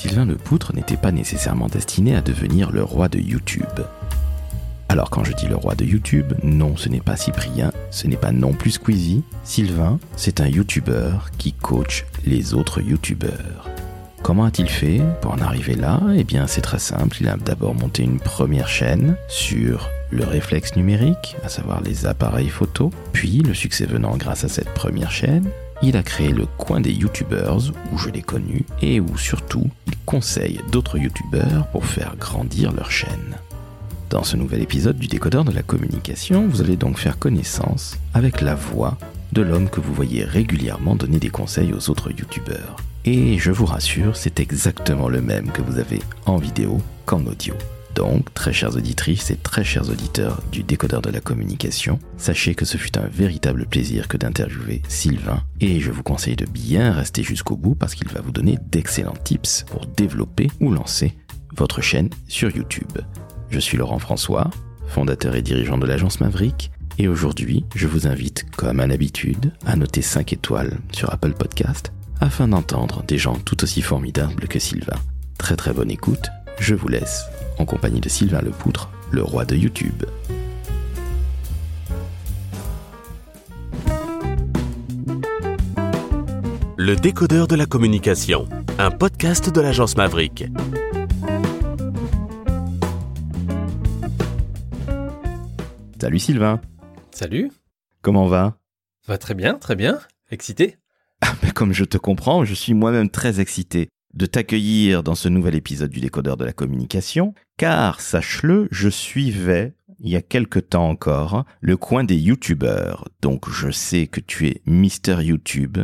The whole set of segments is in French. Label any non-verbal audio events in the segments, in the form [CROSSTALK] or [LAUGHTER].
Sylvain Lepoutre n'était pas nécessairement destiné à devenir le roi de YouTube. Alors quand je dis le roi de YouTube, non, ce n'est pas Cyprien, ce n'est pas non plus Squeezie. Sylvain, c'est un YouTuber qui coach les autres YouTubers. Comment a-t-il fait pour en arriver là? Eh bien, c'est très simple. Il a d'abord monté une première chaîne sur le réflexe numérique, à savoir les appareils photo. Puis, le succès venant grâce à cette première chaîne, il a créé le coin des YouTubers, où je l'ai connu, et où surtout, il conseille d'autres YouTubers pour faire grandir leur chaîne. Dans ce nouvel épisode du décodeur de la communication, vous allez donc faire connaissance avec la voix de l'homme que vous voyez régulièrement donner des conseils aux autres youtubeurs. Et je vous rassure, c'est exactement le même que vous avez en vidéo qu'en audio. Donc, très chères auditrices et très chers auditeurs du décodeur de la communication, sachez que ce fut un véritable plaisir que d'interviewer Sylvain et je vous conseille de bien rester jusqu'au bout parce qu'il va vous donner d'excellents tips pour développer ou lancer votre chaîne sur YouTube. Je suis Laurent François, fondateur et dirigeant de l'agence Maverick, et aujourd'hui, je vous invite, comme à l'habitude, à noter 5 étoiles sur Apple Podcast afin d'entendre des gens tout aussi formidables que Sylvain. Très très bonne écoute, je vous laisse en compagnie de Sylvain Lepoutre, le roi de YouTube. Le décodeur de la communication, un podcast de l'agence Maverick. Salut Sylvain. Salut. Comment va? Va très bien, très bien. Excité? Ah, Comme je te comprends, je suis moi-même très excité de t'accueillir dans ce nouvel épisode du décodeur de la communication, car sache-le, je suivais il y a quelque temps encore le coin des youtubeurs. Donc je sais que tu es Mister YouTube,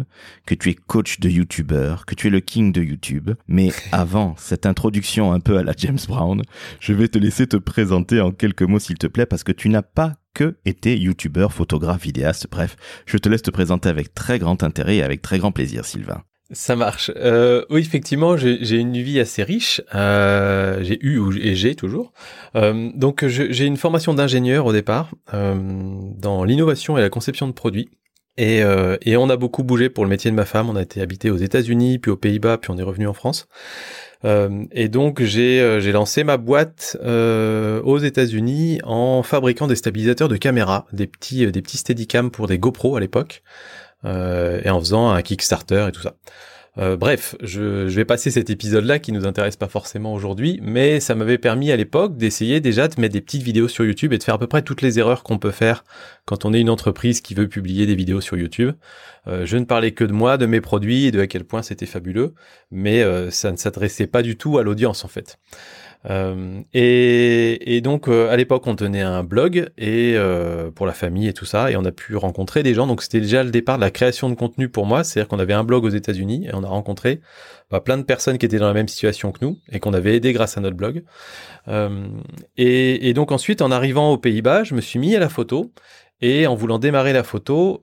que tu es coach de youtubeurs, que tu es le king de YouTube. Mais avant cette introduction un peu à la James Brown, je vais te laisser te présenter en quelques mots s'il te plaît parce que tu n'as pas que été youtubeur, photographe, vidéaste, bref, je te laisse te présenter avec très grand intérêt et avec très grand plaisir Sylvain. Ça marche. Euh, oui, effectivement, j'ai une vie assez riche. Euh, j'ai eu et j'ai toujours. Euh, donc, j'ai une formation d'ingénieur au départ dans l'innovation et la conception de produits. Et, on a beaucoup bougé pour le métier de ma femme. On a été habité aux États-Unis, puis aux Pays-Bas, puis on est revenu en France. et donc, j'ai lancé ma boîte aux États-Unis en fabriquant des stabilisateurs de caméra, des petits, des petits Steadicam pour des GoPro à l'époque. Euh, et en faisant un Kickstarter et tout ça. Euh, bref, je, vais passer cet épisode-là qui nous intéresse pas forcément aujourd'hui, mais ça m'avait permis à l'époque d'essayer déjà de mettre des petites vidéos sur YouTube et de faire à peu près toutes les erreurs qu'on peut faire quand on est une entreprise qui veut publier des vidéos sur YouTube. Euh, je ne parlais que de moi, de mes produits et de à quel point c'était fabuleux, mais ça ne s'adressait pas du tout à l'audience en fait. Euh, et, donc euh, à l'époque on tenait un blog et euh, pour la famille et tout ça et on a pu rencontrer des gens. Donc c'était déjà le départ de la création de contenu pour moi. C'est-à-dire qu'on avait un blog aux États-Unis et on a rencontré bah, plein de personnes qui étaient dans la même situation que nous et qu'on avait aidé grâce à notre blog. Et, donc ensuite en arrivant aux Pays-Bas je me suis mis à la photo et en voulant démarrer la photo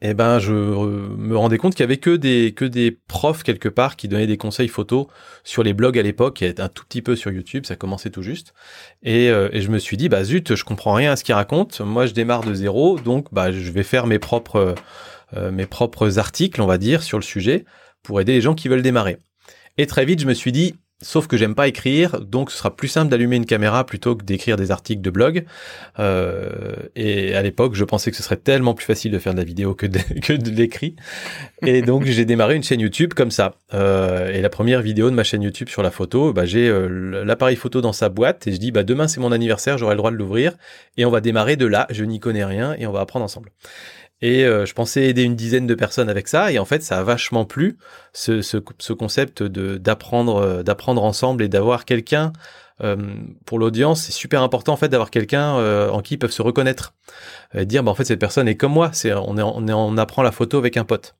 eh ben je me rendais compte qu'il y avait que des que des profs quelque part qui donnaient des conseils photos sur les blogs à l'époque et un tout petit peu sur YouTube, ça commençait tout juste. Et, euh, et, je me suis dit bah zut, je comprends rien à ce qu'ils racontent. Moi, je démarre de zéro, donc bah je vais faire mes propres euh, mes propres articles, on va dire, sur le sujet pour aider les gens qui veulent démarrer. Et très vite, je me suis dit Sauf que j'aime pas écrire, donc ce sera plus simple d'allumer une caméra plutôt que d'écrire des articles de blog. Euh, et à l'époque, je pensais que ce serait tellement plus facile de faire de la vidéo que de, [LAUGHS] que l'écrit. Et donc j'ai démarré une chaîne YouTube comme ça. Euh, et la première vidéo de ma chaîne YouTube sur la photo, bah, j'ai euh, l'appareil photo dans sa boîte et je dis bah demain c'est mon anniversaire, j'aurai le droit de l'ouvrir et on va démarrer de là. Je n'y connais rien et on va apprendre ensemble. Et euh, je pensais aider une dizaine de personnes avec ça, et en fait, ça a vachement plu ce, ce, ce concept de d'apprendre euh, d'apprendre ensemble et d'avoir quelqu'un euh, pour l'audience. C'est super important en fait d'avoir quelqu'un en qui ils peuvent se reconnaître, et dire bah en fait cette personne est comme moi. C'est on est on est on apprend la photo avec un pote.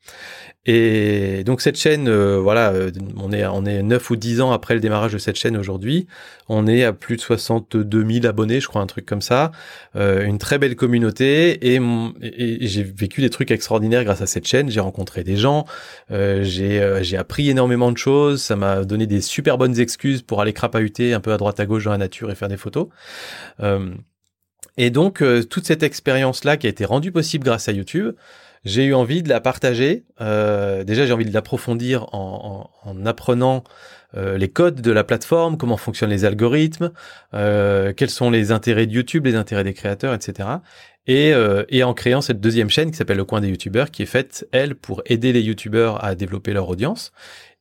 Et donc cette chaîne, euh, voilà, euh, on est on est 9 ou 10 ans après le démarrage de cette chaîne aujourd'hui. On est à plus de 62 000 abonnés, je crois, un truc comme ça. Euh, une très belle communauté et, j'ai vécu des trucs extraordinaires grâce à cette chaîne. J'ai rencontré des gens, j'ai j'ai appris énormément de choses. Ça m'a donné des super bonnes excuses pour aller crapahuter un peu à droite à gauche dans la nature et faire des photos. et donc toute cette expérience là qui a été rendue possible grâce à YouTube. J'ai eu envie de la partager. Euh, déjà, j'ai envie de l'approfondir en, en, en, apprenant euh, les codes de la plateforme, comment fonctionnent les algorithmes, euh, quels sont les intérêts de YouTube, les intérêts des créateurs, etc. Et, et en créant cette deuxième chaîne qui s'appelle Le Coin des YouTubeurs, qui est faite, elle, pour aider les YouTubeurs à développer leur audience.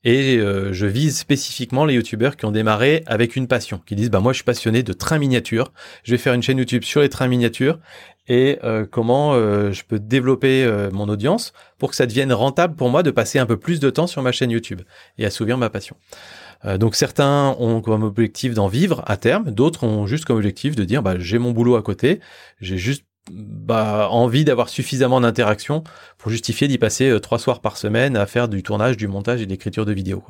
Et euh, je vise spécifiquement les youtubeurs qui ont démarré avec une passion, qui disent bah moi je suis passionné de trains miniatures, je vais faire une chaîne YouTube sur les trains miniatures et euh, comment euh, je peux développer mon audience pour que ça devienne rentable pour moi de passer un peu plus de temps sur ma chaîne YouTube et assouvir ma passion. donc certains ont comme objectif d'en vivre à terme, d'autres ont juste comme objectif de dire bah j'ai mon boulot à côté, j'ai juste bah, envie d'avoir suffisamment d'interaction pour justifier d'y passer euh, trois soirs par semaine à faire du tournage, du montage et de l'écriture de vidéos.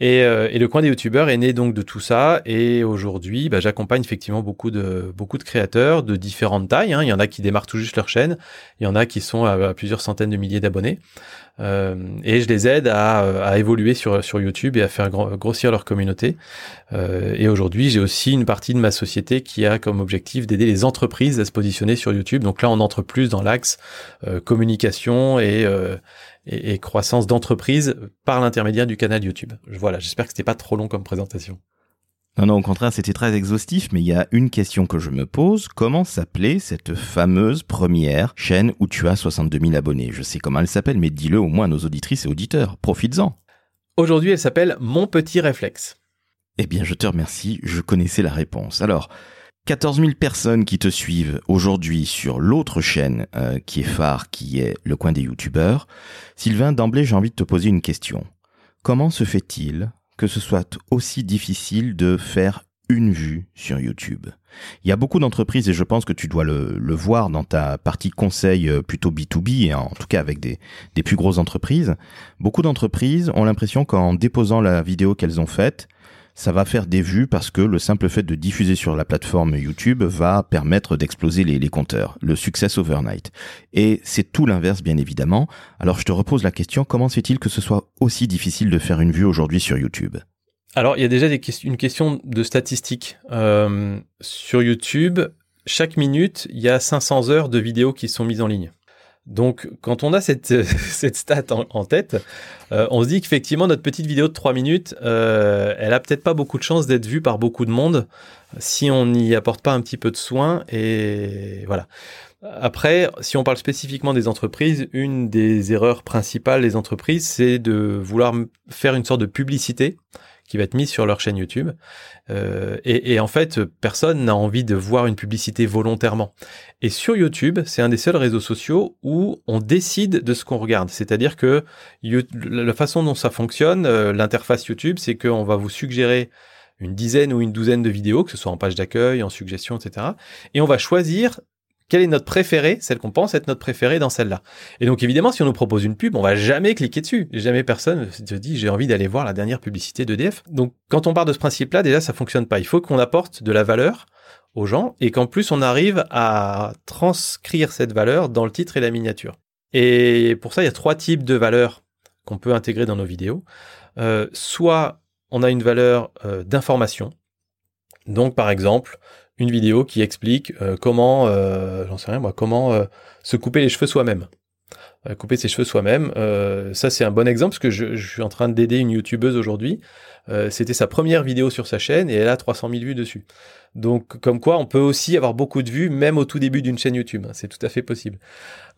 Et, euh, et, le coin des youtubeurs est né donc de tout ça. Et aujourd'hui, bah, j'accompagne effectivement beaucoup de beaucoup de créateurs de différentes tailles. Hein. Il y en a qui démarrent tout juste leur chaîne, il y en a qui sont à, plusieurs centaines de milliers d'abonnés. Euh, et je les aide à, à, évoluer sur sur YouTube et à faire grossir leur communauté. Euh, et aujourd'hui, j'ai aussi une partie de ma société qui a comme objectif d'aider les entreprises à se positionner sur YouTube. Donc là, on entre plus dans l'axe euh, communication et euh, et, croissance d'entreprise par l'intermédiaire du canal YouTube. Voilà, j'espère que c'était pas trop long comme présentation. Non, non, au contraire, c'était très exhaustif, mais il y a une question que je me pose. Comment s'appelait cette fameuse première chaîne où tu as 62 000 abonnés? Je sais comment elle s'appelle, mais dis-le au moins à nos auditrices et auditeurs. Profites-en. Aujourd'hui, elle s'appelle Mon Petit Réflexe. Eh bien, je te remercie, je connaissais la réponse. Alors, 14 000 personnes qui te suivent aujourd'hui sur l'autre chaîne euh, qui est phare, qui est le coin des youtubeurs. Sylvain, d'emblée, j'ai envie de te poser une question. Comment se fait-il que ce soit aussi difficile de faire une vue sur YouTube. Il y a beaucoup d'entreprises, et je pense que tu dois le, voir dans ta partie conseil euh, plutôt B2B, et en tout cas avec des plus grosses entreprises, beaucoup d'entreprises ont l'impression qu'en déposant la vidéo qu'elles ont faite, ça va faire des vues parce que le simple fait de diffuser sur la plateforme YouTube va permettre d'exploser les, compteurs, le success overnight. Et c'est tout l'inverse, bien évidemment. Alors je te repose la question, comment se fait-il que ce soit aussi difficile de faire une vue aujourd'hui sur YouTube? Alors il y a déjà une question de statistiques. Euh, sur YouTube, chaque minute, il y a 500 heures de vidéos qui sont mises en ligne. Donc, quand on a cette, [LAUGHS] cette stat en, tête, euh, on se dit qu'effectivement, notre petite vidéo de 3 minutes, euh, elle a peut-être pas beaucoup de chances d'être vue par beaucoup de monde si on n'y apporte pas un petit peu de soin. Et voilà. Après, si on parle spécifiquement des entreprises, une des erreurs principales des entreprises, c'est de vouloir faire une sorte de publicité qui va être mise sur leur chaîne YouTube. Euh, et, en fait, personne n'a envie de voir une publicité volontairement. Et sur YouTube, c'est un des seuls réseaux sociaux où on décide de ce qu'on regarde. C'est-à-dire que la façon dont ça fonctionne, euh, l'interface YouTube, c'est qu'on va vous suggérer une dizaine ou une douzaine de vidéos, que ce soit en page d'accueil, en suggestion, etc. Et on va choisir quelle est notre préférée, celle qu'on pense être notre préférée dans celle-là. Et donc évidemment, si on nous propose une pub, on va jamais cliquer dessus. Jamais personne se dit j'ai envie d'aller voir la dernière publicité d'EDF. Donc quand on part de ce principe-là, déjà ça fonctionne pas. Il faut qu'on apporte de la valeur aux gens et qu'en plus on arrive à transcrire cette valeur dans le titre et la miniature. Et pour ça, il y a trois types de valeurs qu'on peut intégrer dans nos vidéos. Euh, soit on a une valeur euh, d'information. Donc par exemple, une vidéo qui explique euh, comment, euh, j'en sais rien moi, comment euh, se couper les cheveux soi-même. Couper ses cheveux soi-même, ça c'est un bon exemple parce que je, suis en train d'aider une youtubeuse aujourd'hui. C'était sa première vidéo sur sa chaîne et elle a 300 000 vues dessus. Donc, comme quoi, on peut aussi avoir beaucoup de vues, même au tout début d'une chaîne YouTube. C'est tout à fait possible.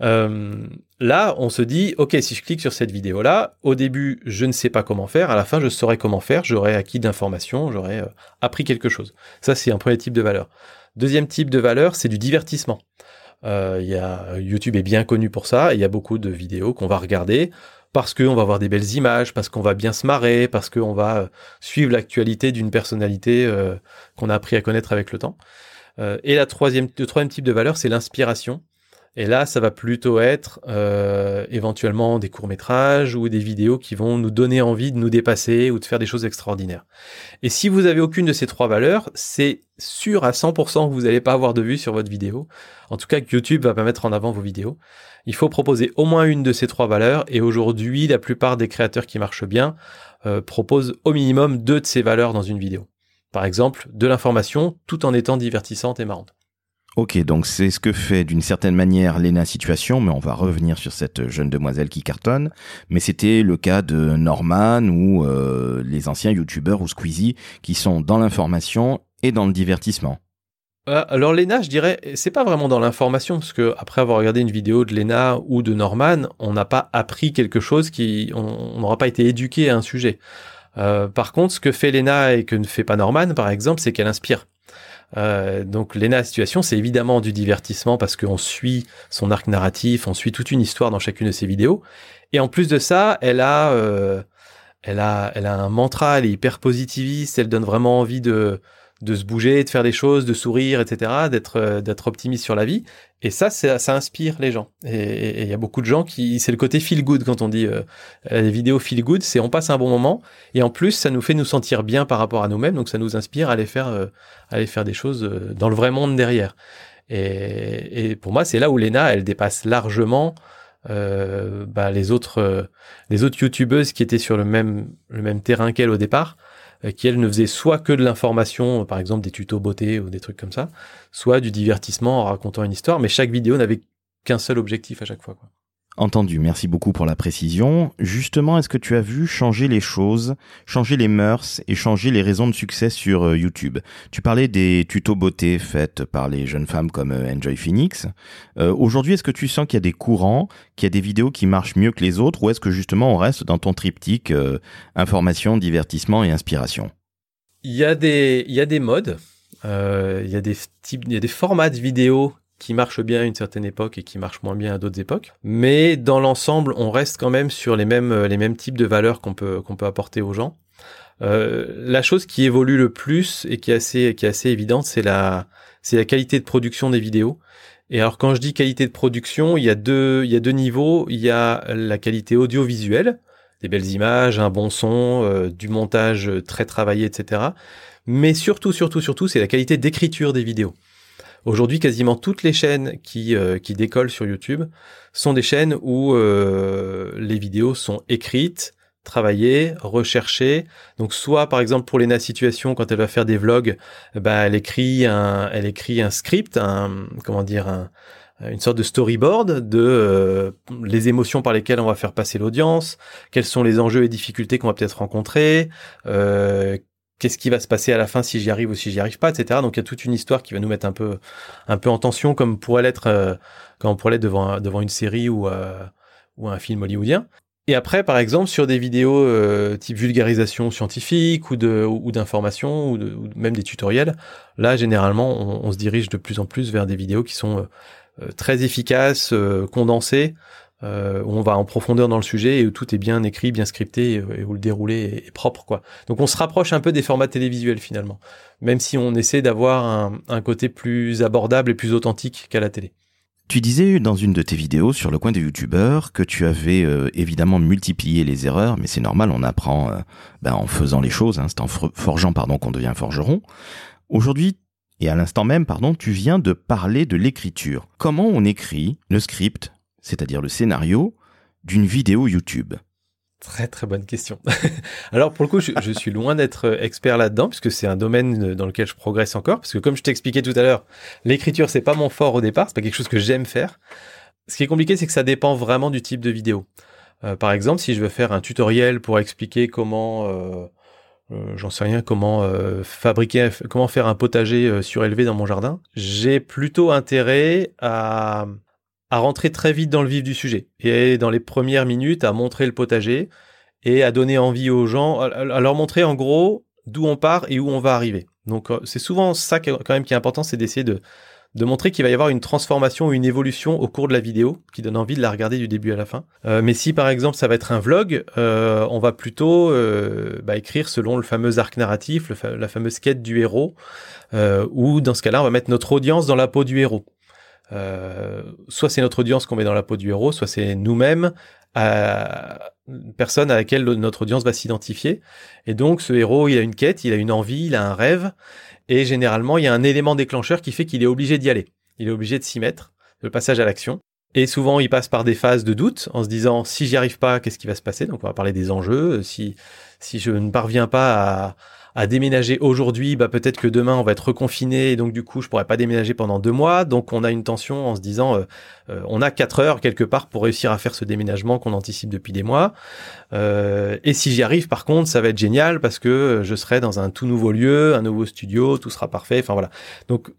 Euh, là, on se dit, OK, si je clique sur cette vidéo-là, au début, je ne sais pas comment faire. À la fin, je saurai comment faire. J'aurai acquis d'informations, j'aurai euh, appris quelque chose. Ça, c'est un premier type de valeur. Deuxième type de valeur, c'est du divertissement. Euh, YouTube est bien connu pour ça. Il y a beaucoup de vidéos qu'on va regarder parce qu'on va avoir des belles images, parce qu'on va bien se marrer, parce qu'on va euh, suivre l'actualité d'une personnalité euh, qu'on a appris à connaître avec le temps. Euh, et la troisième, le troisième type de valeur, c'est l'inspiration. Et là, ça va plutôt être euh, éventuellement des courts-métrages ou des vidéos qui vont nous donner envie de nous dépasser ou de faire des choses extraordinaires. Et si vous avez aucune de ces trois valeurs, c'est sûr à 100% que vous n'allez pas avoir de vues sur votre vidéo. En tout cas, que YouTube va pas mettre en avant vos vidéos. Il faut proposer au moins une de ces trois valeurs. Et aujourd'hui, la plupart des créateurs qui marchent bien euh, proposent au minimum deux de ces valeurs dans une vidéo. Par exemple, de l'information tout en étant divertissante et marrante. Ok, donc c'est ce que fait d'une certaine manière Lena Situation, mais on va revenir sur cette jeune demoiselle qui cartonne. Mais c'était le cas de Norman ou euh, les anciens youtubeurs ou Squeezie qui sont dans l'information et dans le divertissement. Euh, alors Lena, je dirais, c'est pas vraiment dans l'information parce que après avoir regardé une vidéo de Lena ou de Norman, on n'a pas appris quelque chose qui, on n'aura pas été éduqué à un sujet. Euh, par contre, ce que fait Lena et que ne fait pas Norman, par exemple, c'est qu'elle inspire. Euh, donc Lena Situation, c'est évidemment du divertissement parce qu'on suit son arc narratif, on suit toute une histoire dans chacune de ses vidéos. Et en plus de ça, elle a, euh, elle a, elle a un mantra, elle est hyper positiviste, elle donne vraiment envie de, de se bouger, de faire des choses, de sourire, etc., d'être euh, d'être optimiste sur la vie. Et ça, ça, ça inspire les gens. Et il y a beaucoup de gens qui, c'est le côté feel good quand on dit euh, les vidéos feel good, c'est on passe un bon moment et en plus ça nous fait nous sentir bien par rapport à nous-mêmes, donc ça nous inspire à aller faire euh, aller faire des choses euh, dans le vrai monde derrière. Et, et pour moi, c'est là où Lena, elle dépasse largement euh, bah, les autres les autres youtubeuses qui étaient sur le même le même terrain qu'elle au départ euh, qui elle ne faisait soit que de l'information, par exemple des tutos beauté ou des trucs comme ça, soit du divertissement en racontant une histoire, mais chaque vidéo n'avait qu'un seul objectif à chaque fois. Quoi. Entendu, merci beaucoup pour la précision. Justement, est-ce que tu as vu changer les choses, changer les mœurs et changer les raisons de succès sur euh, YouTube? Tu parlais des tutos beauté faits par les jeunes femmes comme euh, Enjoy Phoenix. Euh, Aujourd'hui, est-ce que tu sens qu'il y a des courants, qu'il y a des vidéos qui marchent mieux que les autres ou est-ce que justement on reste dans ton triptyque information, divertissement et inspiration? Il y a des, modes. Y a des types, il y a des formats de vidéos qui marche bien à une certaine époque et qui marche moins bien à d'autres époques. Mais dans l'ensemble, on reste quand même sur les mêmes, les mêmes types de valeurs qu'on peut, qu'on peut apporter aux gens. Euh, la chose qui évolue le plus et qui est assez, qui est assez évidente, c'est la, c'est la qualité de production des vidéos. Et alors quand je dis qualité de production, il y a deux, il y a deux niveaux. Il y a la qualité audiovisuelle, des belles images, un bon son, euh, du montage très travaillé, etc. Mais surtout, surtout, surtout, c'est la qualité d'écriture des vidéos. Aujourd'hui, quasiment toutes les chaînes qui, euh, qui décollent sur YouTube sont des chaînes où euh, les vidéos sont écrites, travaillées, recherchées. Donc, soit par exemple pour Lena Situation, quand elle va faire des vlogs, bah, elle écrit un, elle écrit un script, un, comment dire, un, une sorte de storyboard de euh, les émotions par lesquelles on va faire passer l'audience, quels sont les enjeux et difficultés qu'on va peut-être rencontrer, euh, qu'est-ce qui va se passer à la fin si j'y arrive ou si j'y arrive pas, etc. Donc il y a toute une histoire qui va nous mettre un peu, un peu en tension, comme pourrait l'être euh, on pourrait l'être devant, devant une série ou, euh, ou un film hollywoodien. Et après, par exemple, sur des vidéos euh, type vulgarisation scientifique ou de ou d'information ou, ou, même des tutoriels, là généralement on, on, se dirige de plus en plus vers des vidéos qui sont euh, très efficaces, euh, condensées, euh, on va en profondeur dans le sujet et où tout est bien écrit, bien scripté et, où le déroulé est, propre quoi. Donc on se rapproche un peu des formats télévisuels finalement, même si on essaie d'avoir un, un, côté plus abordable et plus authentique qu'à la télé. Tu disais dans une de tes vidéos sur le coin des youtubeurs que tu avais euh, évidemment multiplié les erreurs, mais c'est normal, on apprend euh, ben, en faisant les choses, hein, c'est en forgeant pardon qu'on devient forgeron. Aujourd'hui, et à l'instant même, pardon, tu viens de parler de l'écriture. Comment on écrit le script c'est-à-dire le scénario d'une vidéo YouTube Très très bonne question. [LAUGHS] Alors pour le coup, je, suis loin d'être expert là-dedans puisque c'est un domaine dans lequel je progresse encore. Parce que comme je t'expliquais tout à l'heure, l'écriture c'est pas mon fort au départ, c'est pas quelque chose que j'aime faire. Ce qui est compliqué, c'est que ça dépend vraiment du type de vidéo. Euh, par exemple, si je veux faire un tutoriel pour expliquer comment, euh, euh, j'en sais rien, comment euh, fabriquer, comment faire un potager euh, surélevé dans mon jardin, j'ai plutôt intérêt à à rentrer très vite dans le vif du sujet et dans les premières minutes à montrer le potager et à donner envie aux gens, à leur montrer en gros d'où on part et où on va arriver. Donc euh, c'est souvent ça quand même qui est important, c'est d'essayer de, montrer qu'il va y avoir une transformation, une évolution au cours de la vidéo qui donne envie de la regarder du début à la fin. Euh, mais si par exemple ça va être un vlog, euh, on va plutôt bah, écrire selon le fameux arc narratif, la fameuse quête du héros, ou dans ce cas-là on va mettre notre audience dans la peau du héros. Euh, soit c'est notre audience qu'on met dans la peau du héros, soit c'est nous-mêmes, une personne à laquelle notre audience va s'identifier. Et donc ce héros, il a une quête, il a une envie, il a un rêve, et généralement il y a un élément déclencheur qui fait qu'il est obligé d'y aller. Il est obligé de s'y mettre, le passage à l'action. Et souvent, il passe par des phases de doute en se disant si j'y arrive pas, qu'est-ce qui va se passer? Donc, on va parler des enjeux. Si si je ne parviens pas à, à déménager aujourd'hui, bah peut-être que demain on va être reconfiné et donc du coup je pourrais pas déménager pendant deux mois. Donc on a une tension en se disant, euh, euh, on a quatre heures quelque part pour réussir à faire ce déménagement qu'on anticipe depuis des mois. Euh, et si j'y arrive, par contre, ça va être génial parce que je serai dans un tout nouveau lieu, un nouveau studio, tout sera parfait. Enfin voilà. Donc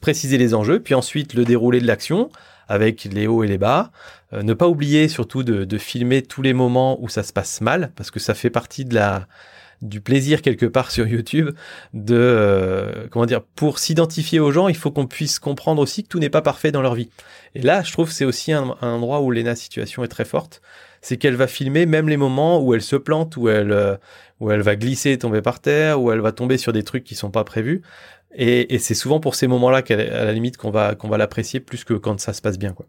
préciser les enjeux, puis ensuite le déroulé de l'action avec les hauts et les bas. Ne pas oublier surtout de, filmer tous les moments où ça se passe mal, parce que ça fait partie de la du plaisir quelque part sur YouTube de euh, comment dire pour s'identifier aux gens il faut qu'on puisse comprendre aussi que tout n'est pas parfait dans leur vie. Et là je trouve c'est aussi un, un, endroit où Lena situation est très forte. C'est qu'elle va filmer même les moments où elle se plante où elle euh, où elle va glisser et tomber par terre où elle va tomber sur des trucs qui sont pas prévus. Et, et c'est souvent pour ces moments-là qu'à la limite qu'on va qu'on va l'apprécier plus que quand ça se passe bien quoi.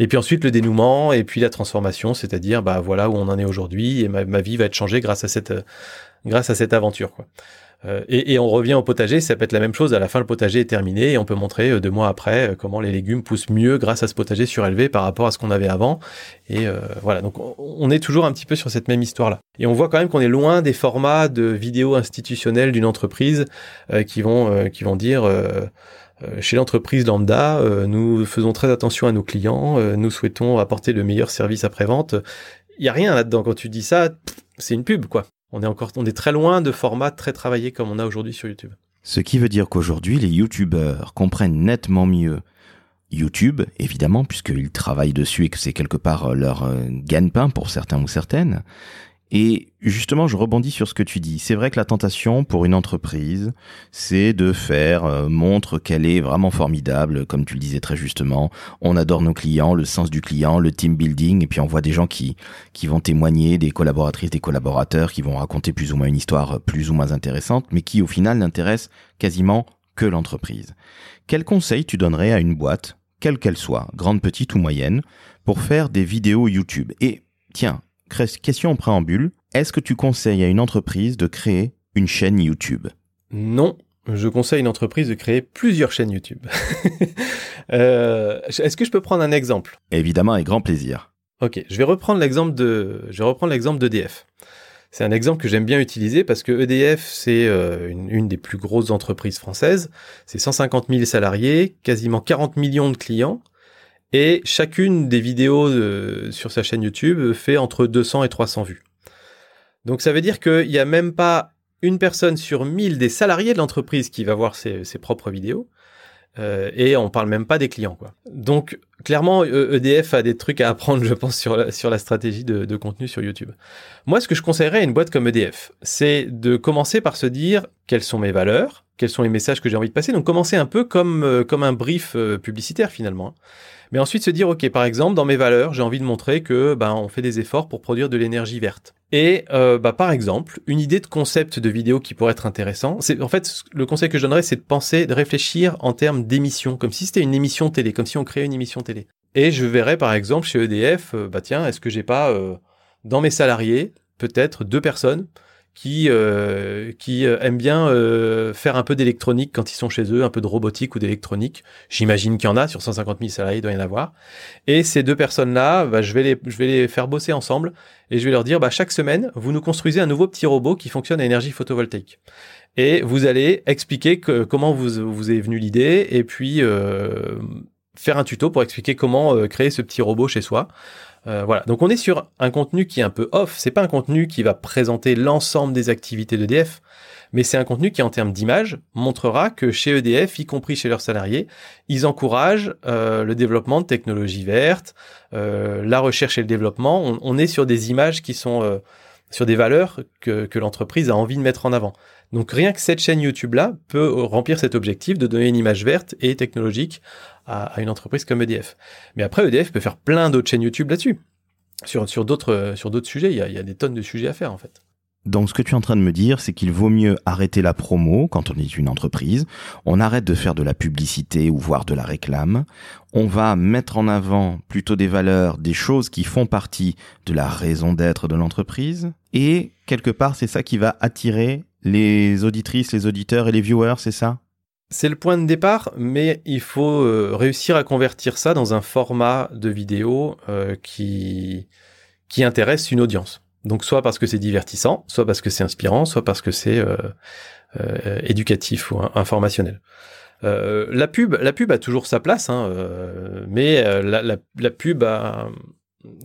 Et puis ensuite le dénouement et puis la transformation, c'est-à-dire bah voilà où on en est aujourd'hui et ma, ma, vie va être changée grâce à cette grâce à cette aventure quoi. Euh, et, on revient au potager, ça peut être la même chose. À la fin, le potager est terminé et on peut montrer euh, deux mois après euh, comment les légumes poussent mieux grâce à ce potager surélevé par rapport à ce qu'on avait avant. Et euh, voilà, donc on est toujours un petit peu sur cette même histoire-là. Et on voit quand même qu'on est loin des formats de vidéos institutionnelles d'une entreprise euh, qui vont qui vont dire chez l'entreprise lambda, nous faisons très attention à nos clients, nous souhaitons apporter le meilleur service après-vente. Il y a rien là-dedans quand tu dis ça, c'est une pub quoi on est encore, on est très loin de formats très travaillés comme on a aujourd'hui sur YouTube. Ce qui veut dire qu'aujourd'hui, les YouTubeurs comprennent nettement mieux YouTube, évidemment, puisqu'ils travaillent dessus et que c'est quelque part leur euh, gagne-pain pour certains ou certaines. Et justement, je rebondis sur ce que tu dis. C'est vrai que la tentation pour une entreprise, c'est de faire euh, montre qu'elle est vraiment formidable, comme tu le disais très justement. On adore nos clients, le sens du client, le team building, et puis on voit des gens qui qui vont témoigner, des collaboratrices, des collaborateurs, qui vont raconter plus ou moins une histoire plus ou moins intéressante, mais qui au final n'intéressent quasiment que l'entreprise. Quel conseil tu donnerais à une boîte, quelle qu'elle soit, grande, petite ou moyenne, pour faire des vidéos YouTube? Et tiens, question en préambule, est-ce que tu conseilles à une entreprise de créer une chaîne YouTube? Non, je conseille à une entreprise de créer plusieurs chaînes YouTube. [LAUGHS] euh, est-ce que je peux prendre un exemple? Évidemment, avec grand plaisir. Ok, je vais reprendre l'exemple de, je vais reprendre l'exemple d'EDF. C'est un exemple que j'aime bien utiliser parce que EDF, c'est euh, une, une, des plus grosses entreprises françaises. C'est 150 000 salariés, quasiment 40 millions de clients. Et chacune des vidéos de, sur sa chaîne YouTube fait entre 200 et 300 vues. Donc ça veut dire qu'il n'y a même pas une personne sur 1000 des salariés de l'entreprise qui va voir ses, ses propres vidéos. Euh, et on parle même pas des clients, quoi. Donc clairement, EDF a des trucs à apprendre, je pense, sur la, stratégie de, contenu sur YouTube. Moi, ce que je conseillerais à une boîte comme EDF, c'est de commencer par se dire quelles sont mes valeurs, quels sont les messages que j'ai envie de passer. Donc commencer un peu comme euh, un brief euh, publicitaire finalement. Mais ensuite se dire, OK, par exemple, dans mes valeurs, j'ai envie de montrer que ben, on fait des efforts pour produire de l'énergie verte. Et euh, bah, par exemple, une idée de concept de vidéo qui pourrait être intéressant, c'est en fait le conseil que je donnerais, c'est de penser, de réfléchir en termes d'émission, comme si c'était une émission télé, comme si on créait une émission télé. Et je verrais par exemple chez EDF, euh, bah tiens, est-ce que j'ai pas euh, dans mes salariés peut-être deux personnes qui euh, qui euh, aiment bien euh, faire un peu d'électronique quand ils sont chez eux, un peu de robotique ou d'électronique. J'imagine qu'il y en a sur 150 000 salariés, il doit y en avoir. Et ces deux personnes-là, bah, je vais les je vais les faire bosser ensemble et je vais leur dire bah chaque semaine vous nous construisez un nouveau petit robot qui fonctionne à énergie photovoltaïque. Et vous allez expliquer que, comment vous vous est venu l'idée et puis euh, faire un tuto pour expliquer comment créer ce petit robot chez soi. Euh, voilà. Donc on est sur un contenu qui est un peu off. C'est pas un contenu qui va présenter l'ensemble des activités d'EDF, mais c'est un contenu qui, en termes d'image, montrera que chez EDF, y compris chez leurs salariés, ils encouragent euh, le développement de technologies vertes, euh, la recherche et le développement. On, est sur des images qui sont euh, sur des valeurs que, que l'entreprise a envie de mettre en avant. Donc rien que cette chaîne YouTube-là peut remplir cet objectif de donner une image verte et technologique à, une entreprise comme EDF. Mais après, EDF peut faire plein d'autres chaînes YouTube là-dessus. Sur, d'autres sur d'autres sujets, il y, a, il y a des tonnes de sujets à faire en fait. Donc ce que tu es en train de me dire, c'est qu'il vaut mieux arrêter la promo quand on est une entreprise. On arrête de faire de la publicité ou voire de la réclame. On va mettre en avant plutôt des valeurs, des choses qui font partie de la raison d'être de l'entreprise. Et quelque part, c'est ça qui va attirer les auditrices, les auditeurs et les viewers, c'est ça? C'est le point de départ, mais il faut euh, réussir à convertir ça dans un format de vidéo euh, qui qui intéresse une audience. Donc soit parce que c'est divertissant, soit parce que c'est inspirant, soit parce que c'est euh, éducatif ou informationnel. La pub, la pub a toujours sa place, hein, mais la, la, pub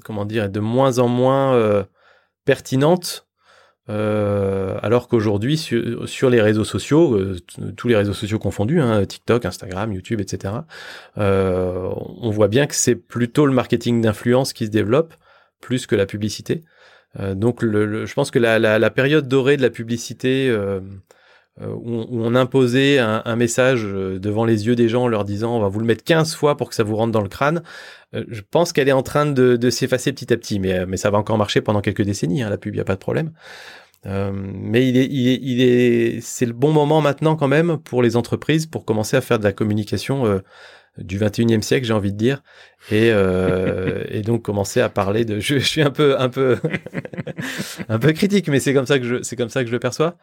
comment dire, est de moins en moins pertinente euh, alors qu'aujourd'hui, sur, les réseaux sociaux, euh, tous les réseaux sociaux confondus, hein, TikTok, Instagram, YouTube, etc., euh, on voit bien que c'est plutôt le marketing d'influence qui se développe plus que la publicité. Donc, je pense que la, période dorée de la publicité, euh, où, on imposait un, un, message devant les yeux des gens en leur disant on va vous le mettre 15 fois pour que ça vous rentre dans le crâne, je pense qu'elle est en train de, de s'effacer petit à petit, mais, mais ça va encore marcher pendant quelques décennies, hein, la pub, il n'y a pas de problème. Euh, mais il est, il est, il est, c'est le bon moment maintenant quand même pour les entreprises pour commencer à faire de la communication euh, du 21e siècle, j'ai envie de dire, et, euh, [LAUGHS] et donc commencer à parler de. Je, je suis un peu, un peu, [LAUGHS] un peu critique, mais c'est comme ça que je, c'est comme ça que je le perçois.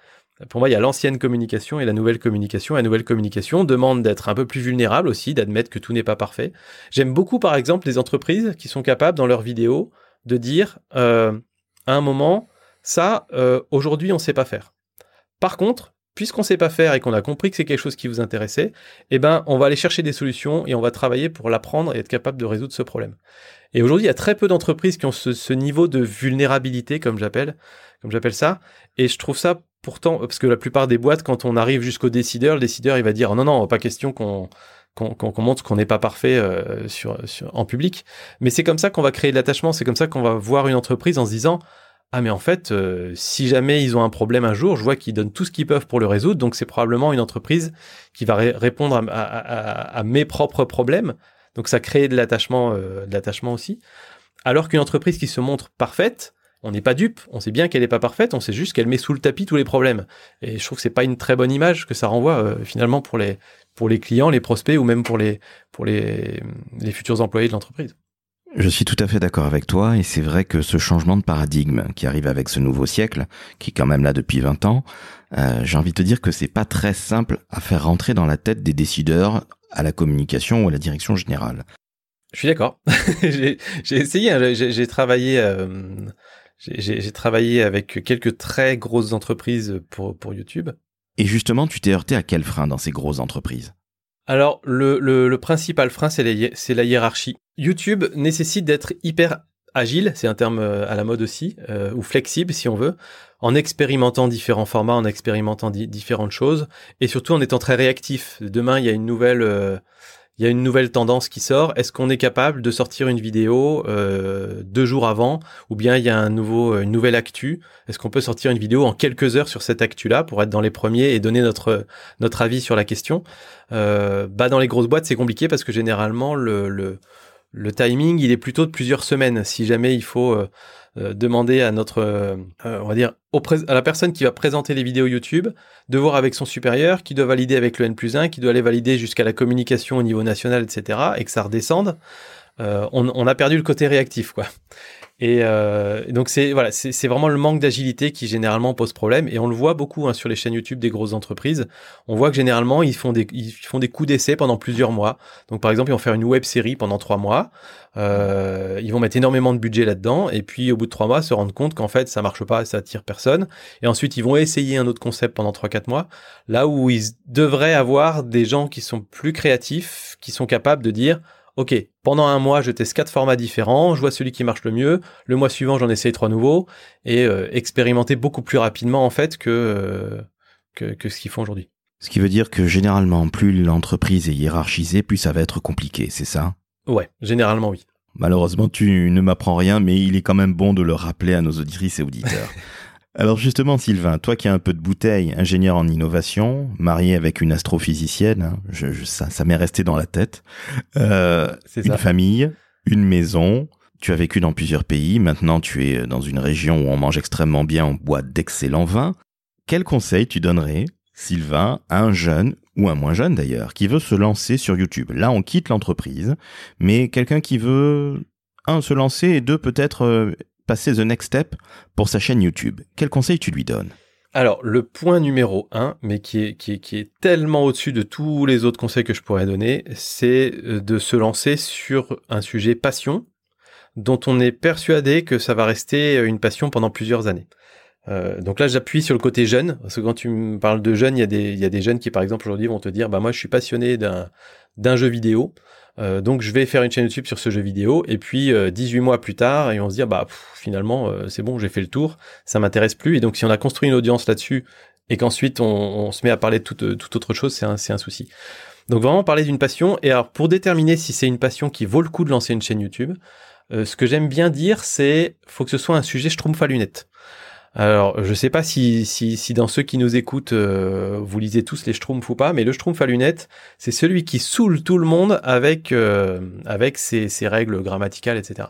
Pour moi, il y a l'ancienne communication et la nouvelle communication. La nouvelle communication demande d'être un peu plus vulnérable aussi, d'admettre que tout n'est pas parfait. J'aime beaucoup, par exemple, les entreprises qui sont capables dans leurs vidéos de dire euh, à un moment ça, euh, aujourd'hui, on ne sait pas faire. Par contre, puisqu'on sait pas faire et qu'on a compris que c'est quelque chose qui vous intéressait, eh ben, on va aller chercher des solutions et on va travailler pour l'apprendre et être capable de résoudre ce problème. Et aujourd'hui, il y a très peu d'entreprises qui ont ce, niveau de vulnérabilité, comme j'appelle, comme j'appelle ça. Et je trouve ça pourtant, parce que la plupart des boîtes, quand on arrive jusqu'au décideur, le décideur, il va dire, non, non, pas question qu'on qu'on montre qu'on n'est pas parfait euh, en public. Mais c'est comme ça qu'on va créer de l'attachement, c'est comme ça qu'on va voir une entreprise en se disant, ah mais en fait, euh, si jamais ils ont un problème un jour, je vois qu'ils donnent tout ce qu'ils peuvent pour le résoudre, donc c'est probablement une entreprise qui va répondre à, mes propres problèmes. Donc ça crée de l'attachement, euh, de l'attachement aussi. Alors qu'une entreprise qui se montre parfaite, on n'est pas dupe, on sait bien qu'elle n'est pas parfaite, on sait juste qu'elle met sous le tapis tous les problèmes. Et je trouve que c'est pas une très bonne image que ça renvoie euh, finalement pour les clients, les prospects ou même pour les futurs employés de l'entreprise. Je suis tout à fait d'accord avec toi et c'est vrai que ce changement de paradigme qui arrive avec ce nouveau siècle, qui est quand même là depuis 20 ans, euh, j'ai envie de te dire que c'est pas très simple à faire rentrer dans la tête des décideurs à la communication ou à la direction générale. Je suis d'accord. [LAUGHS] j'ai essayé, hein, j'ai travaillé, euh, j'ai travaillé avec quelques très grosses entreprises pour, pour YouTube. Et justement, tu t'es heurté à quel frein dans ces grosses entreprises? Alors, le, le, principal frein, c'est la hiérarchie. YouTube nécessite d'être hyper agile, c'est un terme euh, à la mode aussi, euh, ou flexible si on veut, en expérimentant différents formats, en expérimentant différentes choses, et surtout en étant très réactif. Demain, il y a une nouvelle, euh, il y a une nouvelle tendance qui sort. Est-ce qu'on est capable de sortir une vidéo euh, deux jours avant, ou bien il y a un nouveau, une nouvelle actu? Est-ce qu'on peut sortir une vidéo en quelques heures sur cette actu-là pour être dans les premiers et donner notre notre avis sur la question? Euh, Bah dans les grosses boîtes c'est compliqué parce que généralement le, le le timing il est plutôt de plusieurs semaines. Si jamais il faut euh, euh, demander à notre, euh, on va dire, à la personne qui va présenter les vidéos YouTube de voir avec son supérieur, qui doit valider avec le N plus 1, qui doit aller valider jusqu'à la communication au niveau national, etc., et que ça redescende. on, on, a perdu le côté réactif, quoi. Et euh, donc c'est voilà, c'est vraiment le manque d'agilité qui généralement pose problème. Et on le voit beaucoup hein, sur les chaînes YouTube des grosses entreprises. On voit que généralement ils font des ils font des coups d'essai pendant plusieurs mois. Donc par exemple ils vont faire une web série pendant trois mois. Euh, ils vont mettre énormément de budget là-dedans. Et puis au bout de trois mois se rendre compte qu'en fait ça marche pas, ça attire personne. Et ensuite ils vont essayer un autre concept pendant trois quatre mois. Là où ils devraient avoir des gens qui sont plus créatifs, qui sont capables de dire OK, pendant un mois, je teste quatre formats différents, je vois celui qui marche le mieux. Le mois suivant, j'en essaye trois nouveaux et euh, expérimenter beaucoup plus rapidement en fait que euh, que, que, ce qu'ils font aujourd'hui. Ce qui veut dire que généralement, plus l'entreprise est hiérarchisée, plus ça va être compliqué, c'est ça? Ouais, généralement oui. Malheureusement, tu ne m'apprends rien, mais il est quand même bon de le rappeler à nos auditrices et auditeurs. [LAUGHS] Alors justement, Sylvain, toi qui as un peu de bouteille, ingénieur en innovation, marié avec une astrophysicienne, hein, je, ça, ça m'est resté dans la tête. Euh, une famille, une maison. Tu as vécu dans plusieurs pays. Maintenant, tu es dans une région où on mange extrêmement bien, on boit d'excellents vins. Quel conseil tu donnerais, Sylvain, à un jeune ou un moins jeune d'ailleurs, qui veut se lancer sur YouTube? Là, on quitte l'entreprise, mais quelqu'un qui veut un se lancer et deux peut-être euh, passer the next step pour sa chaîne YouTube. Quel conseil tu lui donnes? Alors, le point numéro un, mais qui est, qui est, qui est tellement au-dessus de tous les autres conseils que je pourrais donner, c'est euh, de se lancer sur un sujet passion. dont on est persuadé que ça va rester une passion pendant plusieurs années. Euh, donc là, j'appuie sur le côté jeune, parce que quand tu me parles de jeunes, il y a des, jeunes qui, par exemple, aujourd'hui vont te dire, bah moi, je suis passionné d'un jeu vidéo, euh, donc je vais faire une chaîne YouTube sur ce jeu vidéo, et puis 18 euh, mois plus tard, ils vont se dire, bah finalement, euh, c'est bon, j'ai fait le tour, ça m'intéresse plus, et donc si on a construit une audience là-dessus, et qu'ensuite on, on, se met à parler de toute, toute autre chose, c'est un, un souci. Donc vraiment parler d'une passion, et alors pour déterminer si c'est une passion qui vaut le coup de lancer une chaîne YouTube, ce que j'aime bien dire, c'est faut que ce soit un sujet schtroumpf à lunettes. Alors, je sais pas si, si, si dans ceux qui nous écoutent, euh, vous lisez tous les Schtroumpfs ou pas, mais le Schtroumpf à lunettes, c'est celui qui saoule tout le monde avec, euh, avec ses, ses, règles grammaticales, etc.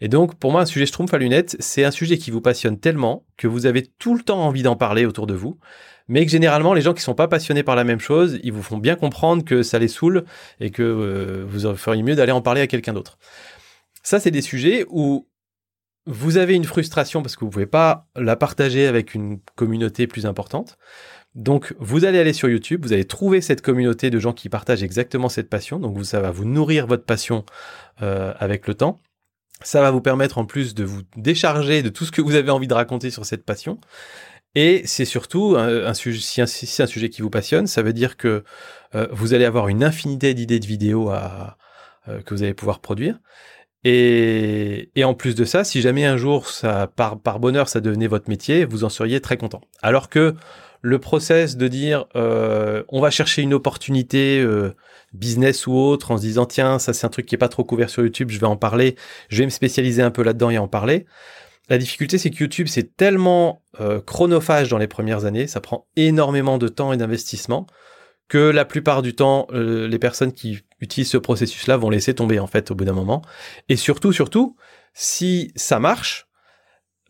Et donc, pour moi, un sujet Schtroumpf à lunettes, c'est un sujet qui vous passionne tellement que vous avez tout le temps envie d'en parler autour de vous, mais que généralement, les gens qui sont pas passionnés par la même chose, ils vous font bien comprendre que ça les saoule et que euh, vous feriez mieux d'aller en parler à quelqu'un d'autre. Ça, c'est des sujets où vous avez une frustration parce que vous pouvez pas la partager avec une communauté plus importante. Donc, vous allez aller sur YouTube, vous allez trouver cette communauté de gens qui partagent exactement cette passion. Donc, ça va vous nourrir votre passion euh, avec le temps. Ça va vous permettre en plus de vous décharger de tout ce que vous avez envie de raconter sur cette passion. Et c'est surtout un, sujet, qui vous passionne, ça veut dire que euh, vous allez avoir une infinité d'idées de vidéos euh, que vous allez pouvoir produire. Et, et, en plus de ça, si jamais un jour, ça, par, par bonheur, ça devenait votre métier, vous en seriez très content. Alors que le process de dire, euh, on va chercher une opportunité euh, business ou autre, en se disant, tiens, ça c'est un truc qui est pas trop couvert sur YouTube, je vais en parler, je vais me spécialiser un peu là-dedans et en parler. La difficulté, c'est que YouTube, c'est tellement euh, chronophage dans les premières années, ça prend énormément de temps et d'investissement que la plupart du temps, euh, les personnes qui utilisent ce processus-là vont laisser tomber en fait au bout d'un moment. Et surtout, surtout, si ça marche,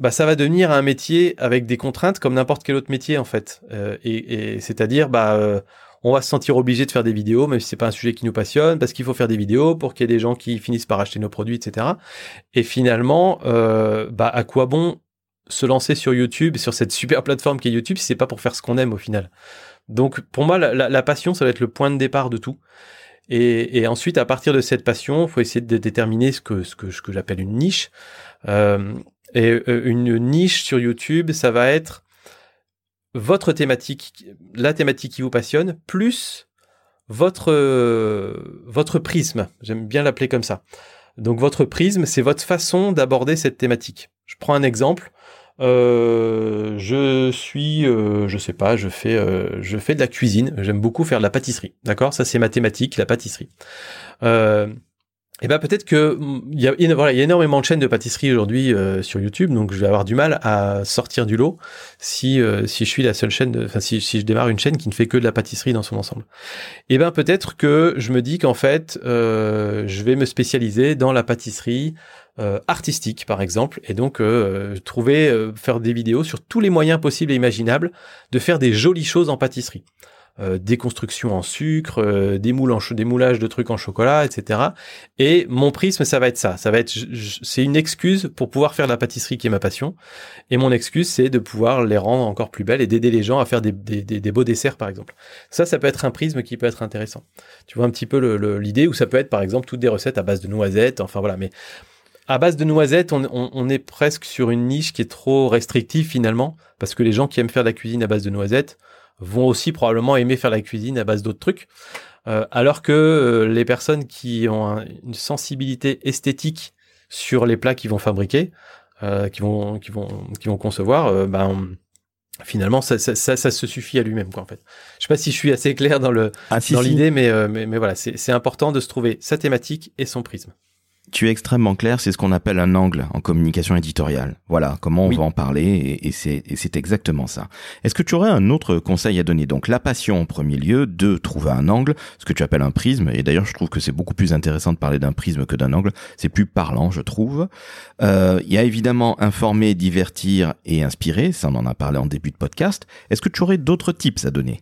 bah ça va devenir un métier avec des contraintes comme n'importe quel autre métier en fait. Euh, et, c'est-à-dire, bah, euh, on va se sentir obligé de faire des vidéos, même si c'est pas un sujet qui nous passionne, parce qu'il faut faire des vidéos pour qu'il y ait des gens qui finissent par acheter nos produits, etc. Et finalement, bah, à quoi bon se lancer sur YouTube, sur cette super plateforme qui est YouTube, si c'est pas pour faire ce qu'on aime au final? Donc pour moi, la, passion, ça va être le point de départ de tout. Et, ensuite, à partir de cette passion, il faut essayer de déterminer ce que, j'appelle une niche. Euh, et euh, une niche sur YouTube, ça va être votre thématique, la thématique qui vous passionne, plus votre, votre prisme. J'aime bien l'appeler comme ça. Donc votre prisme, c'est votre façon d'aborder cette thématique. Je prends un exemple. Euh, je suis, euh, je sais pas, je fais, euh, je fais de la cuisine. J'aime beaucoup faire de la pâtisserie. D'accord, ça c'est mathématique, la pâtisserie. Euh, et ben peut-être que il y a, voilà, il y a énormément de chaînes de pâtisserie aujourd'hui euh, sur YouTube, donc je vais avoir du mal à sortir du lot si si je suis la seule chaîne, enfin si, si je démarre une chaîne qui ne fait que de la pâtisserie dans son ensemble. Et ben peut-être que je me dis qu'en fait je vais me spécialiser dans la pâtisserie euh, artistique par exemple et donc euh, trouver euh, faire des vidéos sur tous les moyens possibles et imaginables de faire des jolies choses en pâtisserie. Des constructions en sucre des moules en des moulages de trucs en chocolat etc et mon prisme ça va être ça. Ça va être c'est une excuse pour pouvoir faire la pâtisserie qui est ma passion. Et mon excuse c'est de pouvoir les rendre encore plus belles et d'aider les gens à faire des, des, des, beaux desserts par exemple. Ça ça peut être un prisme qui peut être intéressant. Tu vois un petit peu l'idée ou ça peut être par exemple toutes des recettes à base de noisettes enfin voilà. Mais à base de noisettes, on, est presque sur une niche qui est trop restrictive finalement, parce que les gens qui aiment faire de la cuisine à base de noisettes vont aussi probablement aimer faire la cuisine à base d'autres trucs. Euh, alors que euh, les personnes qui ont une sensibilité esthétique sur les plats qu'ils vont fabriquer, euh, qui vont qui vont qui vont concevoir, ben finalement ça, ça, ça, se suffit à lui-même quoi en fait. Je sais pas si je suis assez clair dans le ah, dans l'idée, mais, mais, mais voilà, c'est important de se trouver sa thématique et son prisme tu es extrêmement clair, c'est ce qu'on appelle un angle en communication éditoriale. Voilà, comment on va en parler, et, c'est exactement ça. Est-ce que tu aurais un autre conseil à donner? Donc la passion en premier lieu, de trouver un angle, ce que tu appelles un prisme, et d'ailleurs je trouve que c'est beaucoup plus intéressant de parler d'un prisme que d'un angle, c'est plus parlant je trouve. Euh, il y a évidemment informer, divertir et inspirer, ça on en a parlé en début de podcast. Est-ce que tu aurais d'autres tips à donner?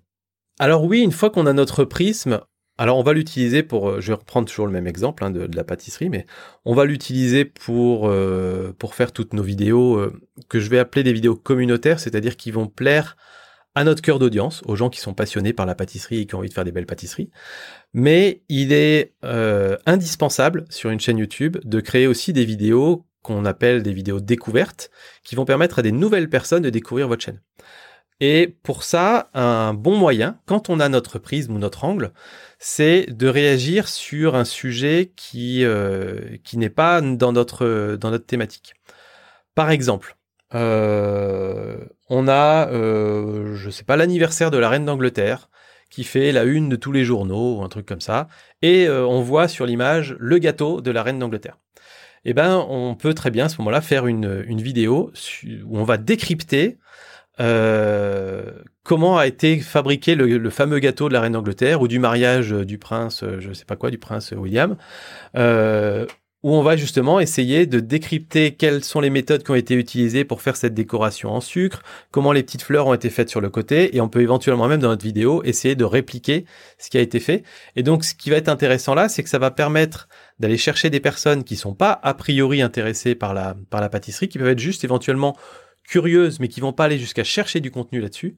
Alors oui, une fois qu'on a notre prisme, alors on va l'utiliser pour, euh, je vais reprendre toujours le même exemple hein, de, la pâtisserie, mais on va l'utiliser pour euh, pour faire toutes nos vidéos euh, que je vais appeler des vidéos communautaires, c'est-à-dire qui vont plaire à notre cœur d'audience, aux gens qui sont passionnés par la pâtisserie et qui ont envie de faire des belles pâtisseries. Mais il est indispensable sur une chaîne YouTube de créer aussi des vidéos qu'on appelle des vidéos découvertes, qui vont permettre à des nouvelles personnes de découvrir votre chaîne. Et pour ça, un bon moyen, quand on a notre prisme ou notre angle, c'est de réagir sur un sujet qui, euh, qui n'est pas dans notre, dans notre thématique. Par exemple, euh, on a, euh, je sais pas, l'anniversaire de la reine d'Angleterre qui fait la une de tous les journaux ou un truc comme ça, et euh, on voit sur l'image le gâteau de la reine d'Angleterre. Eh ben, on peut très bien à ce moment-là faire une, une vidéo où on va décrypter euh, comment a été fabriqué le, le, fameux gâteau de la reine d'Angleterre ou du mariage du prince, je sais pas quoi, du prince William, euh, où on va justement essayer de décrypter quelles sont les méthodes qui ont été utilisées pour faire cette décoration en sucre, comment les petites fleurs ont été faites sur le côté, et on peut éventuellement même dans notre vidéo essayer de répliquer ce qui a été fait. Et donc ce qui va être intéressant là, c'est que ça va permettre d'aller chercher des personnes qui sont pas a priori intéressées par la, par la pâtisserie, qui peuvent être juste éventuellement curieuses, mais qui vont pas aller jusqu'à chercher du contenu là-dessus.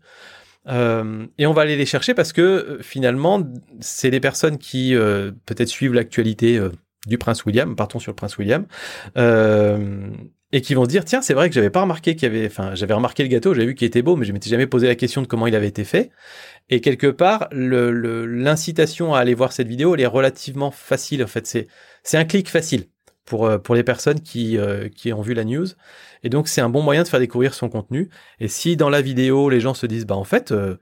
Euh, et on va aller les chercher parce que euh, finalement, c'est des personnes qui euh, peut-être suivent l'actualité du prince William, partons sur le prince William, et qui vont se dire tiens c'est vrai que j'avais pas remarqué qu'il avait, enfin j'avais remarqué le gâteau, j'avais vu qu'il était beau, mais je m'étais jamais posé la question de comment il avait été fait. Et quelque part l'incitation à aller voir cette vidéo elle est relativement facile en fait, c'est un clic facile pour euh, pour les personnes qui euh, qui ont vu la news. Et donc c'est un bon moyen de faire découvrir son contenu. Et si dans la vidéo les gens se disent bah en fait euh,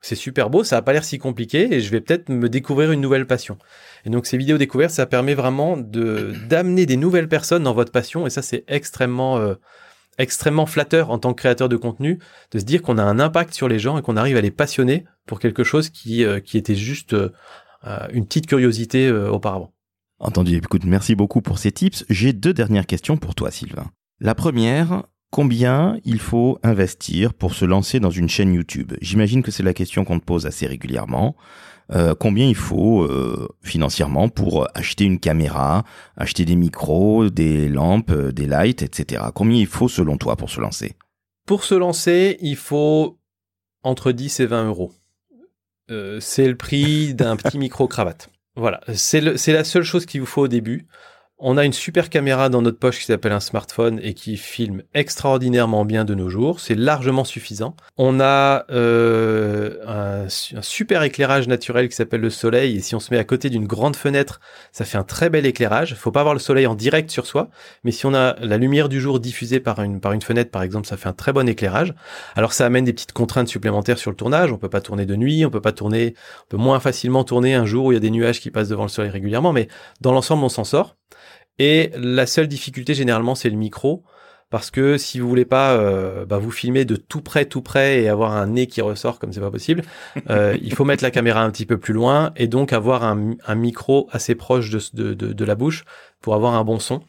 c'est super beau, ça a pas l'air si compliqué et je vais peut-être me découvrir une nouvelle passion. Et donc ces vidéos découvertes, ça permet vraiment de d'amener des nouvelles personnes dans votre passion et ça c'est extrêmement euh, extrêmement flatteur en tant que créateur de contenu de se dire qu'on a un impact sur les gens et qu'on arrive à les passionner pour quelque chose qui euh, qui était juste euh, une petite curiosité euh, auparavant. Entendu, écoute, merci beaucoup pour ces tips. J'ai deux dernières questions pour toi Sylvain. La première, Combien il faut investir pour se lancer dans une chaîne YouTube? J'imagine que c'est la question qu'on te pose assez régulièrement. Euh, combien il faut euh, financièrement pour acheter une caméra, acheter des micros, des lampes, euh, des lights, etc. Combien il faut selon toi pour se lancer? Pour se lancer, il faut entre 10 et 20 euros. Euh, c'est le prix d'un petit micro cravate. Voilà, c'est la seule chose qu'il vous faut au début. On a une super caméra dans notre poche qui s'appelle un smartphone et qui filme extraordinairement bien de nos jours. C'est largement suffisant. On a euh, un, super éclairage naturel qui s'appelle le soleil et si on se met à côté d'une grande fenêtre, ça fait un très bel éclairage. Faut pas avoir le soleil en direct sur soi, mais si on a la lumière du jour diffusée par une par une fenêtre par exemple, ça fait un très bon éclairage. Alors ça amène des petites contraintes supplémentaires sur le tournage. On peut pas tourner de nuit, on peut pas tourner, on peut moins facilement tourner un jour où il y a des nuages qui passent devant le soleil régulièrement, mais dans l'ensemble on s'en sort. Et la seule difficulté généralement c'est le micro parce que si vous voulez pas euh, bah, vous filmer de tout près tout près et avoir un nez qui ressort comme c'est pas possible, [LAUGHS] euh, il faut mettre la caméra un petit peu plus loin et donc avoir un, un micro assez proche de, de, de, de, la bouche pour avoir un bon son.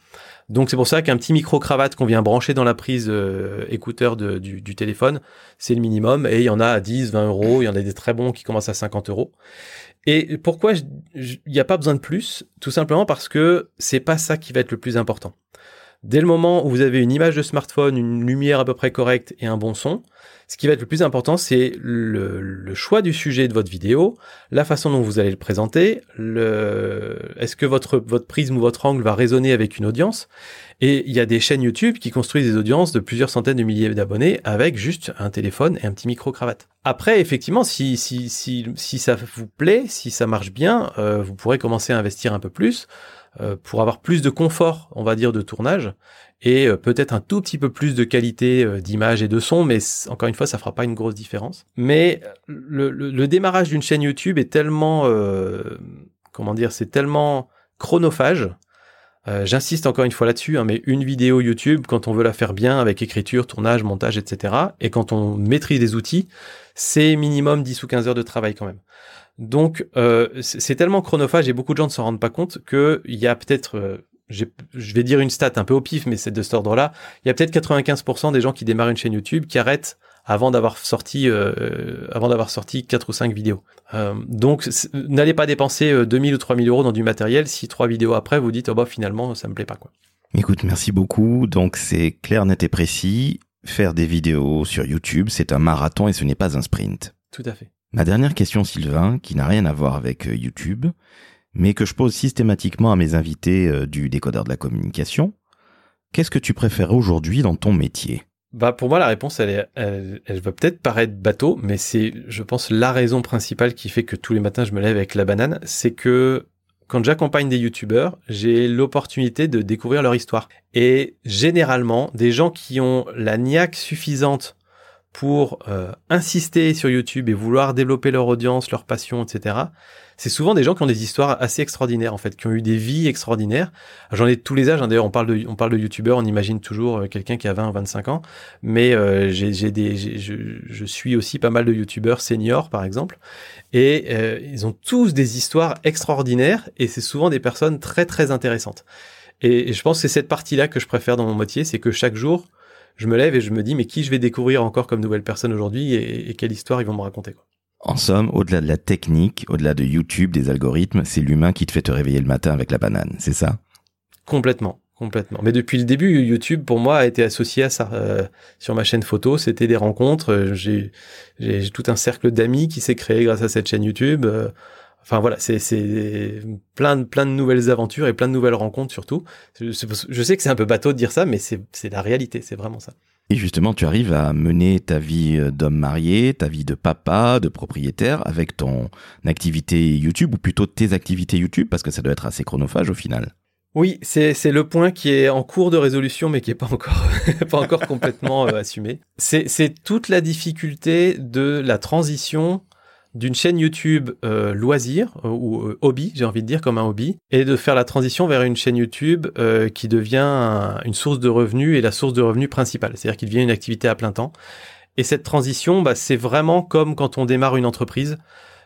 Donc c'est pour ça qu'un petit micro cravate qu'on vient brancher dans la prise euh, écouteur de, du, du, téléphone, c'est le minimum et il y en a à 10, 20 euros, il y en a des très bons qui commencent à 50 euros. Et pourquoi il n'y a pas besoin de plus? Tout simplement parce que c'est pas ça qui va être le plus important. Dès le moment où vous avez une image de smartphone, une lumière à peu près correcte et un bon son, ce qui va être le plus important, c'est le, choix du sujet de votre vidéo, la façon dont vous allez le présenter, le, est-ce que votre, votre prisme ou votre angle va résonner avec une audience et il y a des chaînes YouTube qui construisent des audiences de plusieurs centaines de milliers d'abonnés avec juste un téléphone et un petit micro-cravate. Après, effectivement, si, si, si, si ça vous plaît, si ça marche bien, euh, vous pourrez commencer à investir un peu plus pour avoir plus de confort, on va dire, de tournage et euh, peut-être un tout petit peu plus de qualité euh, d'image et de son, mais encore une fois, ça fera pas une grosse différence. Mais le, démarrage d'une chaîne YouTube est tellement, comment dire, c'est tellement chronophage euh, J'insiste encore une fois là-dessus, hein, mais une vidéo YouTube, quand on veut la faire bien avec écriture, tournage, montage, etc., et quand on maîtrise des outils, c'est minimum 10 ou 15 heures de travail quand même. Donc euh, c'est tellement chronophage et beaucoup de gens ne s'en rendent pas compte qu'il y a peut-être, euh, je vais dire une stat un peu au pif, mais c'est de cet ordre-là, il y a peut-être 95% des gens qui démarrent une chaîne YouTube qui arrêtent avant d'avoir sorti euh, avant d'avoir sorti quatre ou cinq vidéos. Euh, donc n'allez pas dépenser 2000 euh, ou 3000 euros dans du matériel si trois vidéos après vous dites oh bah finalement ça me plaît pas quoi. Écoute, merci beaucoup. Donc c'est clair, net et précis. faire des vidéos sur YouTube, c'est un marathon et ce n'est pas un sprint. Tout à fait. Ma dernière question, Sylvain, qui n'a rien à voir avec euh, YouTube, mais que je pose systématiquement à mes invités euh, du décodeur de la communication. Qu'est-ce que tu préfères aujourd'hui dans ton métier? Bah pour moi la réponse elle, va peut-être paraître bateau mais c'est je pense la raison principale qui fait que tous les matins je me lève avec la banane c'est que quand j'accompagne des youtubeurs, j'ai l'opportunité de découvrir leur histoire. Et généralement, des gens qui ont la niaque suffisante pour euh, insister sur YouTube et vouloir développer leur audience, leur passion, etc. C'est souvent des gens qui ont des histoires assez extraordinaires en fait, qui ont eu des vies extraordinaires. J'en ai de tous les âges. Hein. D'ailleurs, on parle de on parle de youtubeurs, on imagine toujours euh, quelqu'un qui a 20 ou 25 ans, mais euh, j'ai des je, je, suis aussi pas mal de youtubeurs seniors par exemple, et euh, ils ont tous des histoires extraordinaires et c'est souvent des personnes très très intéressantes. Et, et je pense que c'est cette partie-là que je préfère dans mon métier, c'est que chaque jour je me lève et je me dis mais qui je vais découvrir encore comme nouvelle personne aujourd'hui et, quelle histoire ils vont me raconter quoi. En somme, au-delà de la technique, au-delà de YouTube, des algorithmes, c'est l'humain qui te fait te réveiller le matin avec la banane, c'est ça? Complètement, complètement. Mais depuis le début, YouTube pour moi a été associé à ça. Euh, sur ma chaîne photo, c'était des rencontres. J'ai tout un cercle d'amis qui s'est créé grâce à cette chaîne YouTube. Euh, Enfin voilà, c'est plein de plein de nouvelles aventures et plein de nouvelles rencontres surtout. Je, sais que c'est un peu bateau de dire ça, mais c'est la réalité, c'est vraiment ça. Et justement, tu arrives à mener ta vie euh, d'homme marié, ta vie de papa, de propriétaire avec ton activité YouTube ou plutôt tes activités YouTube parce que ça doit être assez chronophage au final. Oui, c'est le point qui est en cours de résolution mais qui est pas encore [LAUGHS] pas encore complètement euh, assumé. C'est toute la difficulté de la transition d'une chaîne YouTube euh, loisir euh, ou euh, hobby, j'ai envie de dire comme un hobby, et de faire la transition vers une chaîne YouTube qui devient une source de revenus et la source de revenus principale, c'est-à-dire qu'il devient une activité à plein temps. Et cette transition, bah, c'est vraiment comme quand on démarre une entreprise.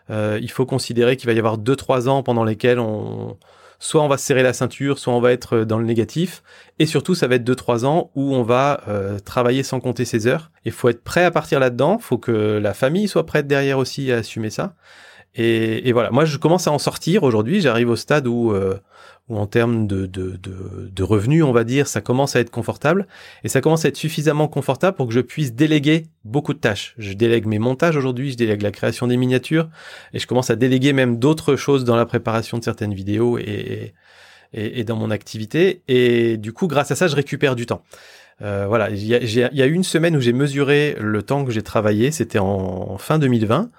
il faut considérer qu'il va y avoir deux trois ans pendant lesquels on soit on va se serrer la ceinture, soit on va être dans le négatif. Et surtout, ça va être 2-3 ans où on va euh, travailler sans compter ses heures. Il faut être prêt à partir là-dedans. Faut que la famille soit prête derrière aussi à assumer ça. Et, voilà, moi je commence à en sortir aujourd'hui. J'arrive au stade où, euh, où en termes de, de, revenus, on va dire, ça commence à être confortable. Et ça commence à être suffisamment confortable pour que je puisse déléguer beaucoup de tâches. Je délègue mes montages aujourd'hui, je délègue la création des miniatures, et je commence à déléguer même d'autres choses dans la préparation de certaines vidéos et, et, et dans mon activité. Et du coup, grâce à ça, je récupère du temps. Euh, voilà, il y a, y a une semaine où j'ai mesuré le temps que j'ai travaillé, c'était en fin 2020.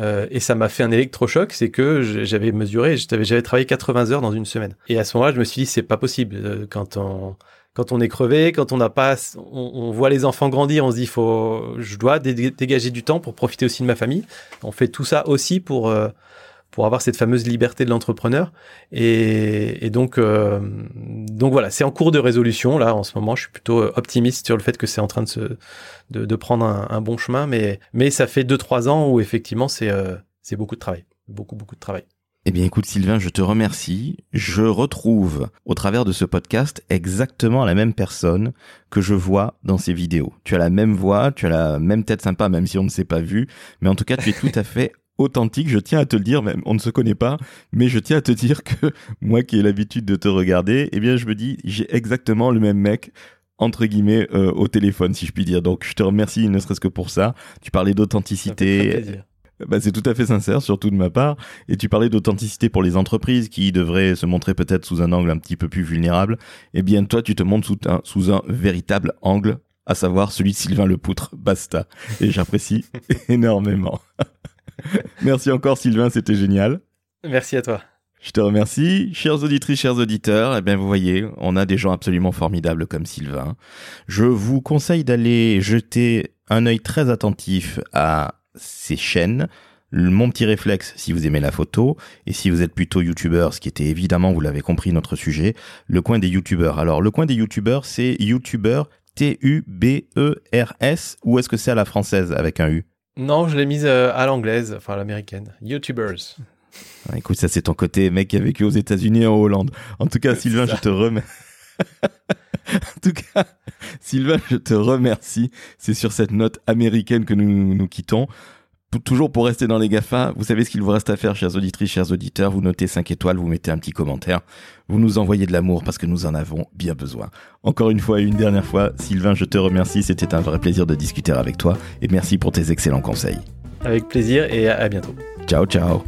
Euh, et ça m'a fait un électrochoc, c'est que j'avais mesuré, j'avais travaillé 80 heures dans une semaine. Et à ce moment-là, je me suis dit, c'est pas possible. Euh, quand on, quand on est crevé, quand on n'a pas, on, voit les enfants grandir, on se dit, faut, je dois dégager du temps pour profiter aussi de ma famille. On fait tout ça aussi pour, euh, pour avoir cette fameuse liberté de l'entrepreneur. Et, donc, euh, donc voilà, c'est en cours de résolution là en ce moment. Je suis plutôt euh, optimiste sur le fait que c'est en train de se prendre un, bon chemin, mais mais ça fait deux trois ans où effectivement c'est euh, c'est beaucoup de travail, beaucoup beaucoup de travail. Eh bien écoute Sylvain, je te remercie. Je retrouve au travers de ce podcast exactement la même personne que je vois dans ces vidéos. Tu as la même voix, tu as la même tête sympa même si on ne s'est pas vu, mais en tout cas tu es tout à fait authentique. Je tiens à te le dire, même on ne se connaît pas, mais je tiens à te dire que [LAUGHS] moi qui ai l'habitude de te regarder, eh bien je me dis j'ai exactement le même mec entre guillemets euh, au téléphone si je puis dire. Donc je te remercie ne serait-ce que pour ça. Tu parlais d'authenticité. Bah, c'est tout à fait sincère, surtout de ma part. Et tu parlais d'authenticité pour les entreprises qui devraient se montrer peut-être sous un angle un petit peu plus vulnérable. Eh bien, toi, tu te montres sous un, sous un véritable angle, à savoir celui de Sylvain Lepoutre. Basta. Et j'apprécie [LAUGHS] énormément. [LAUGHS] Merci encore Sylvain, c'était génial. Merci à toi. Je te remercie. Chers auditrices, chers auditeurs, eh bien, vous voyez, on a des gens absolument formidables comme Sylvain. Je vous conseille d'aller jeter un œil très attentif à ces chaînes. Mon petit réflexe, si vous aimez la photo, et si vous êtes plutôt youtubeur, ce qui était évidemment, vous l'avez compris, notre sujet, le coin des youtubeurs. Alors, le coin des youtubeurs, c'est youtubeur T-U-B-E-R-S, ou est-ce que c'est à la française avec un U? Non, je l'ai mise euh, à l'anglaise, enfin à l'américaine. YouTubers. Ah, écoute, ça c'est ton côté mec qui a vécu aux États-Unis et en Hollande. En tout cas, Sylvain, je te remercie. [LAUGHS] en tout cas, Sylvain, je te remercie. C'est sur cette note américaine que nous nous quittons. Toujours pour rester dans les GAFA, vous savez ce qu'il vous reste à faire, chers auditrices, chers auditeurs. Vous notez 5 étoiles, vous mettez un petit commentaire. Vous nous envoyez de l'amour parce que nous en avons bien besoin. Encore une fois et une dernière fois, Sylvain, je te remercie. C'était un vrai plaisir de discuter avec toi et merci pour tes excellents conseils. Avec plaisir et à bientôt. Ciao, ciao.